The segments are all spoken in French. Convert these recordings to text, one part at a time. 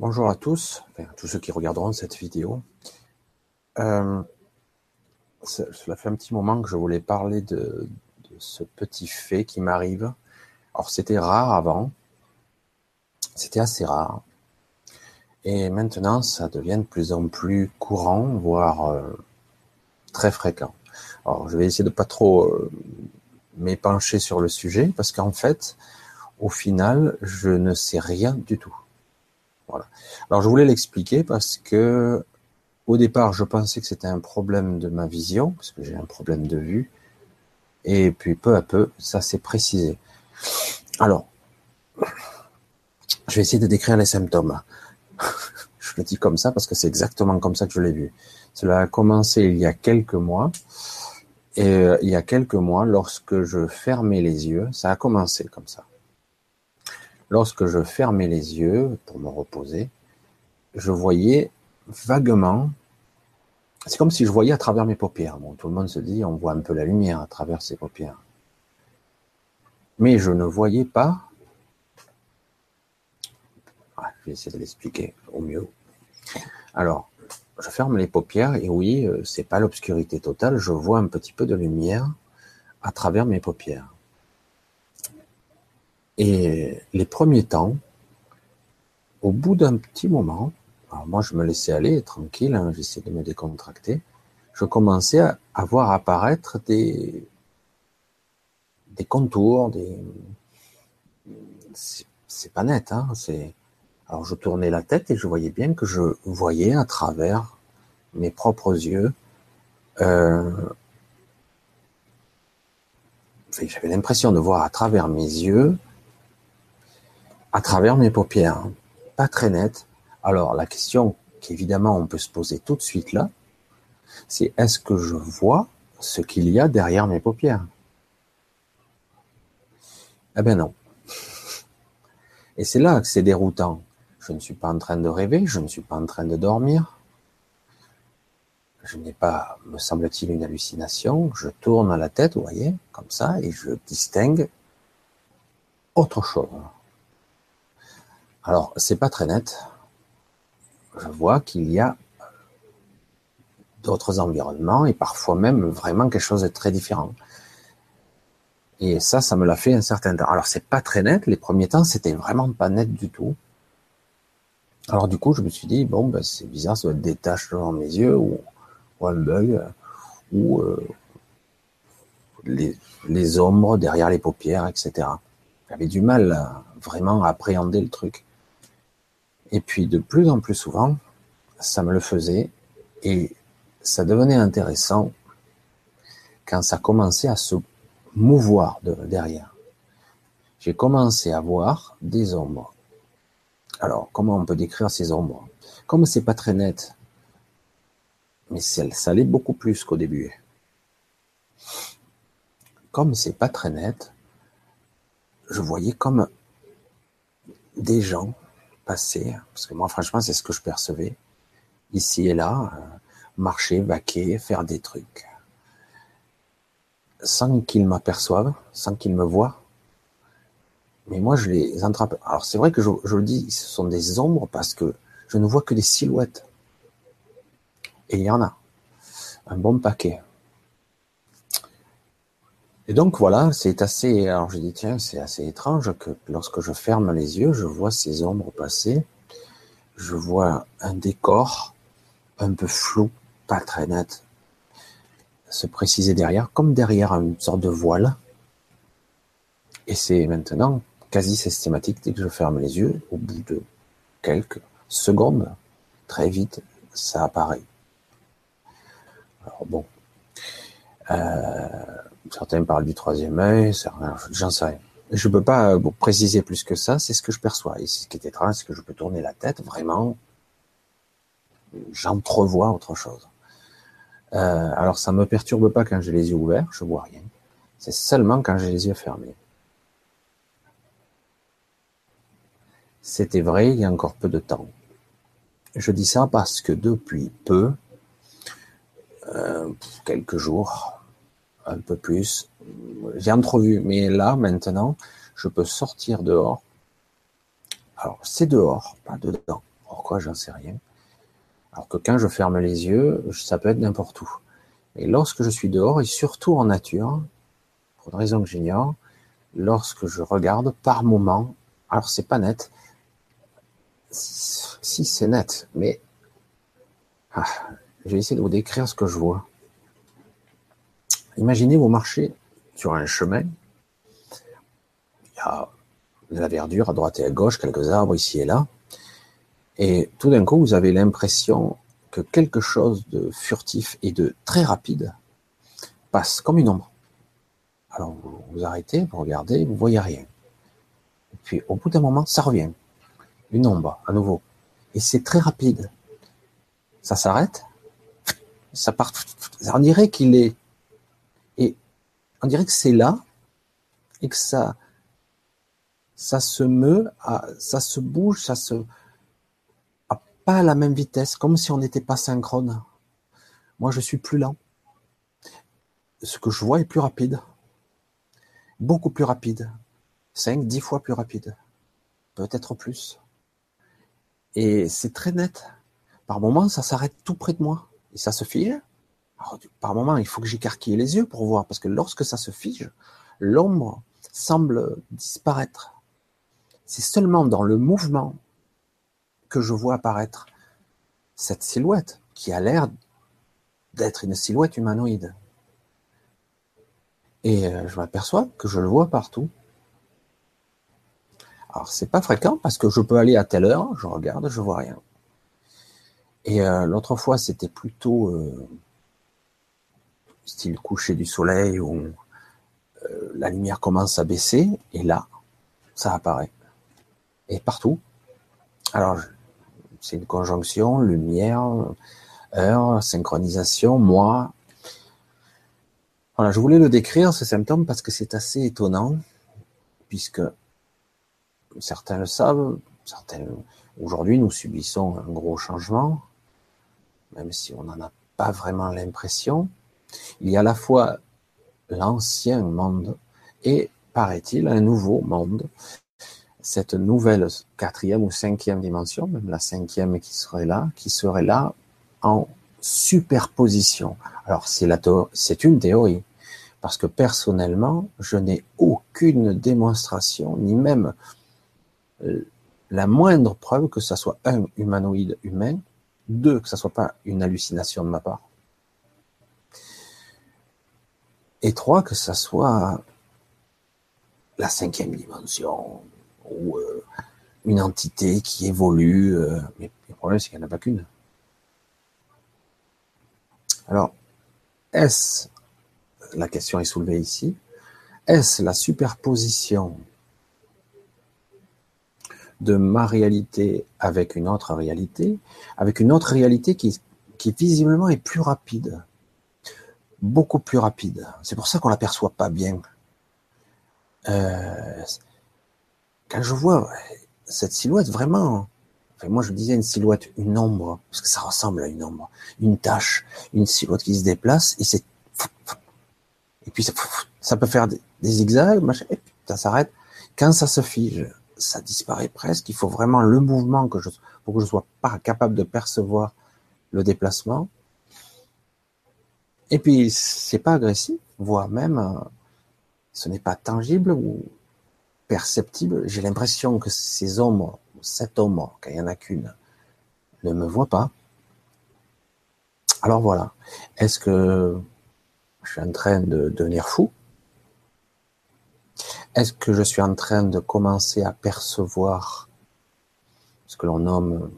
Bonjour à tous, enfin, tous ceux qui regarderont cette vidéo. Euh, cela fait un petit moment que je voulais parler de, de ce petit fait qui m'arrive. Alors c'était rare avant, c'était assez rare, et maintenant ça devient de plus en plus courant, voire euh, très fréquent. Alors je vais essayer de pas trop euh, m'épancher sur le sujet parce qu'en fait, au final, je ne sais rien du tout. Alors je voulais l'expliquer parce que au départ, je pensais que c'était un problème de ma vision, parce que j'ai un problème de vue, et puis peu à peu, ça s'est précisé. Alors, je vais essayer de décrire les symptômes. je le dis comme ça parce que c'est exactement comme ça que je l'ai vu. Cela a commencé il y a quelques mois, et euh, il y a quelques mois, lorsque je fermais les yeux, ça a commencé comme ça. Lorsque je fermais les yeux pour me reposer, je voyais vaguement, c'est comme si je voyais à travers mes paupières. Tout le monde se dit, on voit un peu la lumière à travers ses paupières. Mais je ne voyais pas, ah, je vais essayer de l'expliquer au mieux. Alors, je ferme les paupières et oui, euh, c'est pas l'obscurité totale, je vois un petit peu de lumière à travers mes paupières. Et les premiers temps, au bout d'un petit moment, alors moi je me laissais aller tranquille, hein, j'essayais de me décontracter, je commençais à, voir apparaître des, des contours, des c'est pas net, hein, c'est alors je tournais la tête et je voyais bien que je voyais à travers mes propres yeux. Euh, j'avais l'impression de voir à travers mes yeux à travers mes paupières. Pas très net. Alors la question qu'évidemment on peut se poser tout de suite là, c'est est-ce que je vois ce qu'il y a derrière mes paupières? Eh ben non. Et c'est là que c'est déroutant. Je ne suis pas en train de rêver, je ne suis pas en train de dormir. Je n'ai pas, me semble-t-il, une hallucination. Je tourne la tête, vous voyez, comme ça, et je distingue autre chose. Alors, c'est pas très net. Je vois qu'il y a d'autres environnements et parfois même vraiment quelque chose de très différent. Et ça, ça me l'a fait un certain temps. Alors, c'est pas très net. Les premiers temps, c'était vraiment pas net du tout. Alors, du coup, je me suis dit, bon, ben, c'est bizarre, ça doit être des taches devant mes yeux ou, un bug ou euh, les, ombres derrière les paupières, etc. J'avais du mal vraiment à appréhender le truc. Et puis de plus en plus souvent, ça me le faisait et ça devenait intéressant quand ça commençait à se mouvoir de, derrière. J'ai commencé à voir des ombres. Alors, comment on peut décrire ces ombres? Comme c'est pas très net, mais ça l'est beaucoup plus qu'au début. Comme c'est pas très net, je voyais comme des gens passer, parce que moi franchement c'est ce que je percevais, ici et là, euh, marcher, vaquer, faire des trucs, sans qu'ils m'aperçoivent, sans qu'ils me voient. Mais moi je les attrape. Alors c'est vrai que je le dis, ce sont des ombres parce que je ne vois que des silhouettes. Et il y en a un bon paquet. Et donc voilà, c'est assez. Alors je dis tiens, c'est assez étrange que lorsque je ferme les yeux, je vois ces ombres passer. Je vois un décor un peu flou, pas très net, se préciser derrière, comme derrière une sorte de voile. Et c'est maintenant quasi systématique dès que je ferme les yeux, au bout de quelques secondes, très vite, ça apparaît. Alors bon. Euh, Certains parlent du troisième œil, j'en sais rien. Je peux pas vous préciser plus que ça, c'est ce que je perçois. Et ce qui est étrange, c'est que je peux tourner la tête, vraiment, j'entrevois autre chose. Euh, alors ça me perturbe pas quand j'ai les yeux ouverts, je vois rien. C'est seulement quand j'ai les yeux fermés. C'était vrai il y a encore peu de temps. Je dis ça parce que depuis peu, euh, quelques jours, un peu plus. J'ai entrevu, mais là, maintenant, je peux sortir dehors. Alors, c'est dehors, pas dedans. Pourquoi J'en sais rien. Alors que quand je ferme les yeux, ça peut être n'importe où. Et lorsque je suis dehors, et surtout en nature, pour une raison que j'ignore, lorsque je regarde par moment, alors c'est pas net, si c'est net, mais ah, je vais essayer de vous décrire ce que je vois. Imaginez vous marchez sur un chemin, il y a de la verdure à droite et à gauche, quelques arbres ici et là, et tout d'un coup vous avez l'impression que quelque chose de furtif et de très rapide passe comme une ombre. Alors vous vous arrêtez, vous regardez, vous voyez rien. Et puis au bout d'un moment, ça revient. Une ombre, à nouveau. Et c'est très rapide. Ça s'arrête, ça part. On dirait qu'il est. On dirait que c'est là et que ça, ça se meut, ça se bouge, ça se pas à la même vitesse, comme si on n'était pas synchrone. Moi, je suis plus lent. Ce que je vois est plus rapide. Beaucoup plus rapide. 5, 10 fois plus rapide. Peut-être plus. Et c'est très net. Par moments, ça s'arrête tout près de moi. Et ça se fige. Par moments, il faut que j'écarquille les yeux pour voir. Parce que lorsque ça se fige, l'ombre semble disparaître. C'est seulement dans le mouvement que je vois apparaître cette silhouette qui a l'air d'être une silhouette humanoïde. Et euh, je m'aperçois que je le vois partout. Alors c'est pas fréquent parce que je peux aller à telle heure, je regarde, je vois rien. Et euh, l'autre fois c'était plutôt euh, style coucher du soleil où la lumière commence à baisser et là ça apparaît. Et partout. Alors c'est une conjonction, lumière, heure, synchronisation, moi. Voilà, je voulais le décrire, ce symptôme, parce que c'est assez étonnant, puisque certains le savent, certains, aujourd'hui, nous subissons un gros changement, même si on n'en a pas vraiment l'impression. Il y a à la fois l'ancien monde et, paraît-il, un nouveau monde. Cette nouvelle quatrième ou cinquième dimension, même la cinquième qui serait là, qui serait là en superposition. Alors c'est une théorie, parce que personnellement, je n'ai aucune démonstration, ni même euh, la moindre preuve que ça soit un humanoïde humain, deux que ça soit pas une hallucination de ma part, et trois que ça soit la cinquième dimension, ou euh, une entité qui évolue. Euh, mais le problème, c'est qu'il n'y en a pas qu'une. Alors, est-ce, la question est soulevée ici, est-ce la superposition de ma réalité avec une autre réalité, avec une autre réalité qui, qui visiblement est plus rapide, beaucoup plus rapide. C'est pour ça qu'on l'aperçoit pas bien. Euh, quand je vois cette silhouette, vraiment, enfin, moi je disais une silhouette, une ombre, parce que ça ressemble à une ombre, une tache, une silhouette qui se déplace, et c'est, et puis ça, peut faire des, zigzags, et puis ça s'arrête. Quand ça se fige, ça disparaît presque. Il faut vraiment le mouvement que je, pour que je sois pas capable de percevoir le déplacement. Et puis c'est pas agressif, voire même euh, ce n'est pas tangible ou perceptible. J'ai l'impression que ces ombres, cette ombre, qu'il n'y en a qu'une, ne me voit pas. Alors voilà. Est-ce que je suis en train de devenir fou? Est-ce que je suis en train de commencer à percevoir ce que l'on nomme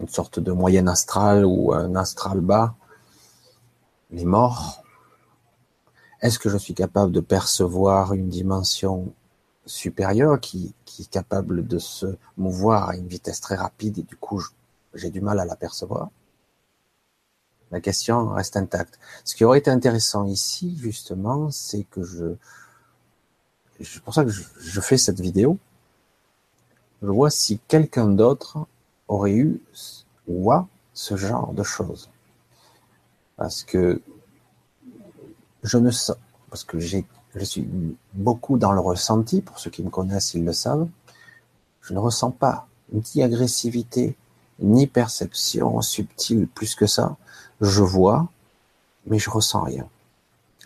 une sorte de moyenne astral ou un astral bas, les morts Est-ce que je suis capable de percevoir une dimension supérieur qui, est capable de se mouvoir à une vitesse très rapide et du coup j'ai du mal à l'apercevoir. La question reste intacte. Ce qui aurait été intéressant ici, justement, c'est que je, c'est pour ça que je, je, fais cette vidéo. Je vois si quelqu'un d'autre aurait eu ou a ce genre de choses. Parce que je ne sais, parce que j'ai je suis beaucoup dans le ressenti, pour ceux qui me connaissent, ils le savent. Je ne ressens pas ni agressivité, ni perception subtile plus que ça. Je vois, mais je ressens rien.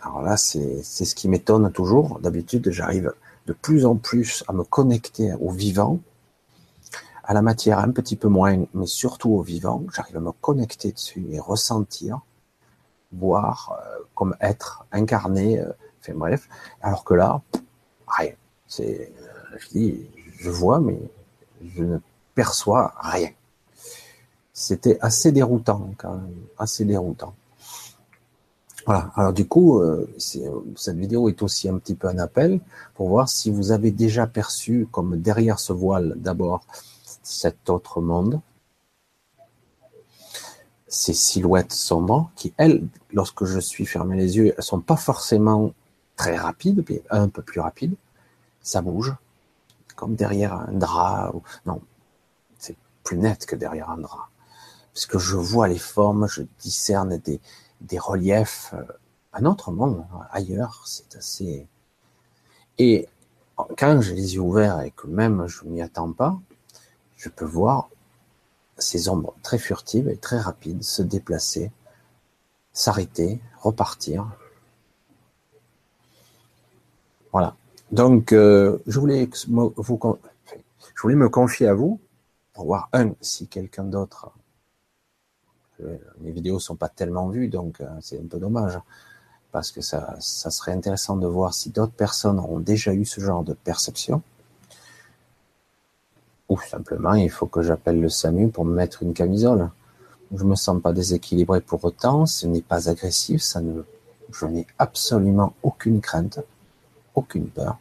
Alors là, c'est ce qui m'étonne toujours. D'habitude, j'arrive de plus en plus à me connecter au vivant, à la matière un petit peu moins, mais surtout au vivant. J'arrive à me connecter dessus et ressentir, voir euh, comme être incarné. Euh, enfin bref. Alors que là, rien. C'est, euh, je dis, je vois, mais je ne perçois rien. C'était assez déroutant, quand même, assez déroutant. Voilà. Alors du coup, euh, cette vidéo est aussi un petit peu un appel pour voir si vous avez déjà perçu, comme derrière ce voile, d'abord cet autre monde, ces silhouettes sombres, qui elles, lorsque je suis fermé les yeux, elles sont pas forcément très rapides, mais un peu plus rapides. Ça bouge, comme derrière un drap. Non, c'est plus net que derrière un drap parce que je vois les formes, je discerne des, des reliefs, euh, un autre monde, ailleurs, c'est assez... Et quand j'ai les yeux ouverts et que même je m'y attends pas, je peux voir ces ombres très furtives et très rapides se déplacer, s'arrêter, repartir. Voilà. Donc, euh, je voulais me confier à vous pour voir un si quelqu'un d'autre les vidéos sont pas tellement vues, donc euh, c'est un peu dommage. Parce que ça, ça serait intéressant de voir si d'autres personnes ont déjà eu ce genre de perception. Ou simplement, il faut que j'appelle le SAMU pour me mettre une camisole. Je me sens pas déséquilibré pour autant, ce n'est pas agressif, ça ne, je n'ai absolument aucune crainte, aucune peur,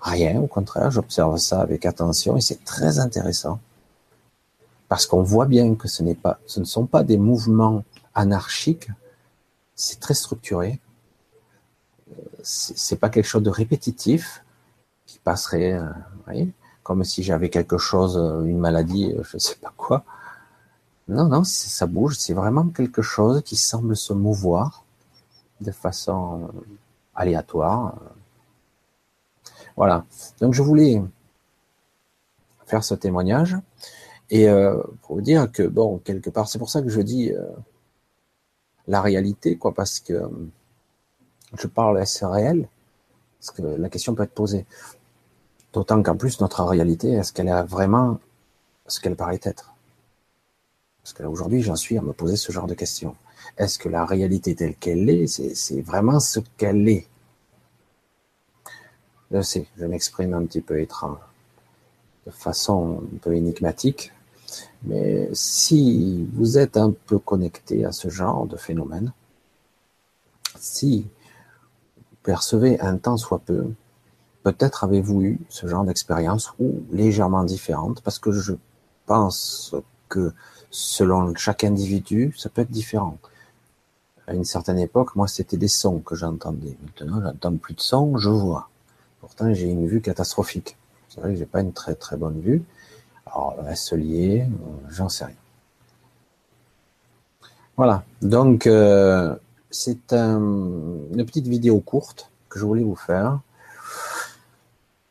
rien, au contraire, j'observe ça avec attention et c'est très intéressant parce qu'on voit bien que ce n'est pas, ce ne sont pas des mouvements anarchiques, c'est très structuré. C'est pas quelque chose de répétitif qui passerait, euh, voyez, comme si j'avais quelque chose, une maladie, je ne sais pas quoi. Non, non, ça bouge. C'est vraiment quelque chose qui semble se mouvoir de façon aléatoire. Voilà. Donc je voulais faire ce témoignage et euh, pour vous dire que, bon, quelque part, c'est pour ça que je dis euh, la réalité, quoi, parce que euh, je parle est-ce réel? Parce que la question peut être posée. D'autant qu'en plus, notre réalité, est-ce qu'elle est vraiment ce qu'elle paraît être? Parce que là, aujourd'hui, j'en suis à me poser ce genre de questions. Est-ce que la réalité telle qu'elle est, c'est vraiment ce qu'elle est? Je sais, je m'exprime un petit peu étrange, de façon un peu énigmatique, mais si vous êtes un peu connecté à ce genre de phénomène, si vous percevez un temps soit peu, peut-être avez-vous eu ce genre d'expérience ou légèrement différente, parce que je pense que selon chaque individu, ça peut être différent. À une certaine époque, moi, c'était des sons que j'entendais. Maintenant, j'entends plus de sons, je vois. Pourtant, j'ai une vue catastrophique. C'est vrai que j'ai pas une très très bonne vue. Alors, est-ce lié J'en sais rien. Voilà. Donc, euh, c'est une petite vidéo courte que je voulais vous faire.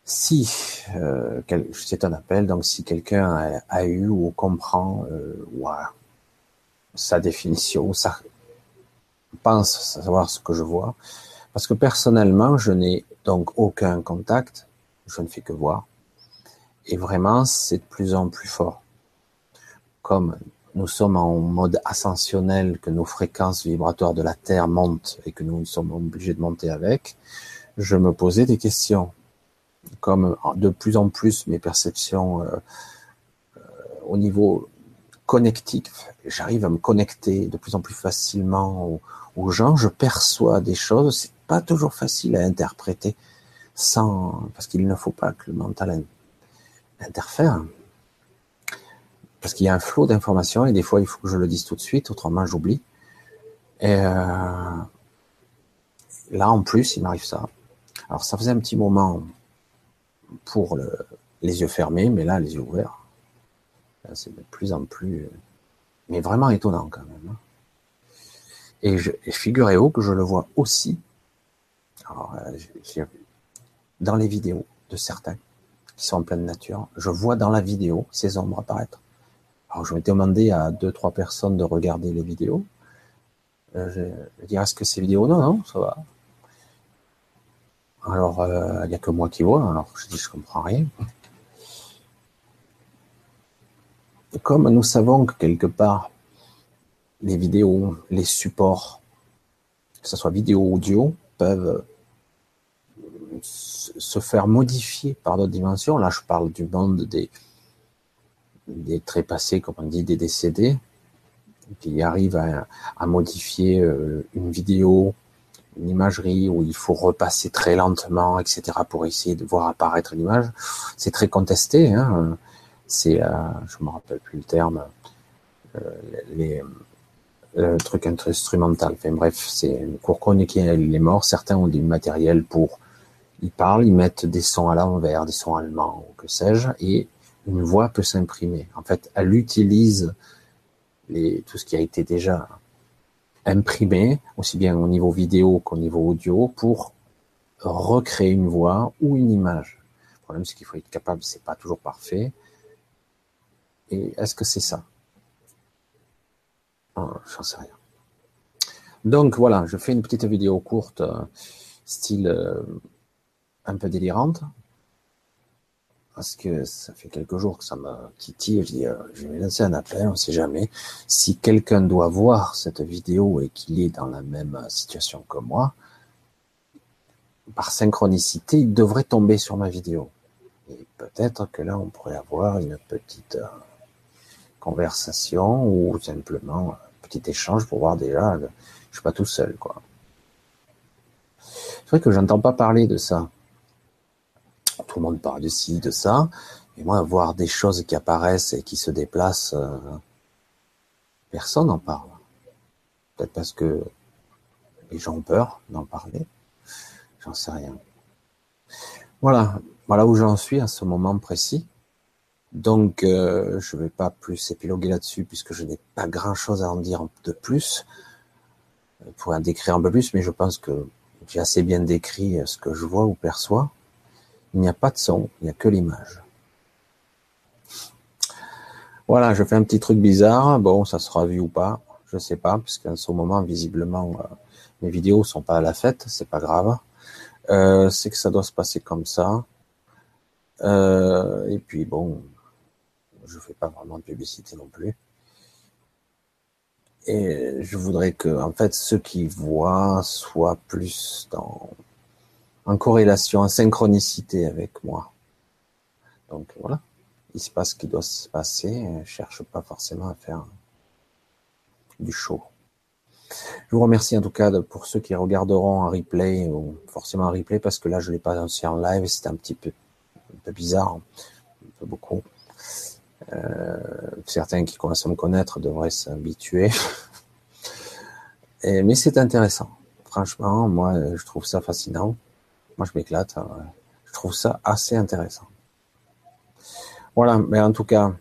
Si, euh, c'est un appel, donc si quelqu'un a, eu ou comprend euh, sa définition, ça pense savoir ce que je vois, parce que personnellement, je n'ai donc aucun contact, je ne fais que voir. Et vraiment, c'est de plus en plus fort. Comme nous sommes en mode ascensionnel, que nos fréquences vibratoires de la Terre montent et que nous sommes obligés de monter avec, je me posais des questions. Comme de plus en plus mes perceptions euh, euh, au niveau connectif, j'arrive à me connecter de plus en plus facilement aux, gens, je perçois des choses, c'est pas toujours facile à interpréter sans, parce qu'il ne faut pas que le mental interfère. Parce qu'il y a un flot d'informations et des fois il faut que je le dise tout de suite, autrement j'oublie. Et euh, là en plus il m'arrive ça. Alors ça faisait un petit moment pour le, les yeux fermés, mais là les yeux ouverts. C'est de plus en plus, mais vraiment étonnant quand même. Hein. Et, je, figurez-vous que je le vois aussi alors, euh, dans les vidéos de certains qui sont en pleine nature, je vois dans la vidéo ces ombres apparaître. Alors je m'étais demandé à deux, trois personnes de regarder les vidéos. Euh, je, je est-ce que ces vidéos Non, non, ça va. Alors, euh, il n'y a que moi qui vois, alors je dis, je comprends rien. comme nous savons que quelque part, les vidéos, les supports, que ce soit vidéo ou audio, peuvent se faire modifier par d'autres dimensions. Là, je parle du monde des, des trépassés, comme on dit, des décédés, qui arrivent à, modifier euh, une vidéo, une imagerie où il faut repasser très lentement, etc., pour essayer de voir apparaître l'image. C'est très contesté. Hein. C'est, euh, je me rappelle plus le terme, euh, les, le truc instrumental. Enfin bref, c'est une cour chronique. Il est mort. Certains ont du matériel pour ils parlent, ils mettent des sons à l'envers, des sons allemands ou que sais-je, et une voix peut s'imprimer. En fait, elle utilise tout ce qui a été déjà imprimé, aussi bien au niveau vidéo qu'au niveau audio, pour recréer une voix ou une image. Le problème, c'est qu'il faut être capable, c'est pas toujours parfait. Et est-ce que c'est ça? Oh, J'en sais rien. Donc voilà, je fais une petite vidéo courte, euh, style euh, un peu délirante, parce que ça fait quelques jours que ça m'a titillé. Je dis, euh, je vais lancer un appel, on ne sait jamais. Si quelqu'un doit voir cette vidéo et qu'il est dans la même situation que moi, par synchronicité, il devrait tomber sur ma vidéo. Et peut-être que là, on pourrait avoir une petite euh, conversation ou simplement un petit échange pour voir déjà, je suis pas tout seul, quoi. C'est vrai que j'entends pas parler de ça monde parle de ci, de ça. Et moi, voir des choses qui apparaissent et qui se déplacent, euh, personne n'en parle. Peut-être parce que les gens ont peur d'en parler. J'en sais rien. Voilà, voilà où j'en suis à ce moment précis. Donc, euh, je ne vais pas plus épiloguer là-dessus puisque je n'ai pas grand-chose à en dire de plus. Je pourrais en décrire un peu plus, mais je pense que j'ai assez bien décrit ce que je vois ou perçois. Il n'y a pas de son, il n'y a que l'image. Voilà, je fais un petit truc bizarre. Bon, ça sera vu ou pas, je sais pas, puisqu'en ce moment, visiblement, euh, mes vidéos sont pas à la fête, c'est pas grave. Euh, c'est que ça doit se passer comme ça. Euh, et puis bon, je fais pas vraiment de publicité non plus. Et je voudrais que, en fait, ceux qui voient soient plus dans en corrélation, en synchronicité avec moi. Donc voilà, il se passe ce qui doit se passer. Je cherche pas forcément à faire du show. Je vous remercie en tout cas pour ceux qui regarderont en replay ou forcément en replay parce que là je l'ai pas annoncé en live, c'était un petit peu bizarre, un peu beaucoup. Euh, certains qui commencent à me connaître devraient s'habituer. mais c'est intéressant. Franchement, moi je trouve ça fascinant. Moi, je m'éclate. Hein, je trouve ça assez intéressant. Voilà, mais en tout cas,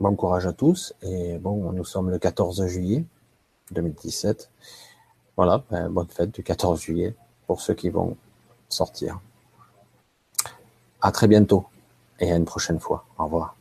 bon courage à tous. Et bon, nous sommes le 14 juillet 2017. Voilà, ben, bonne fête du 14 juillet pour ceux qui vont sortir. À très bientôt et à une prochaine fois. Au revoir.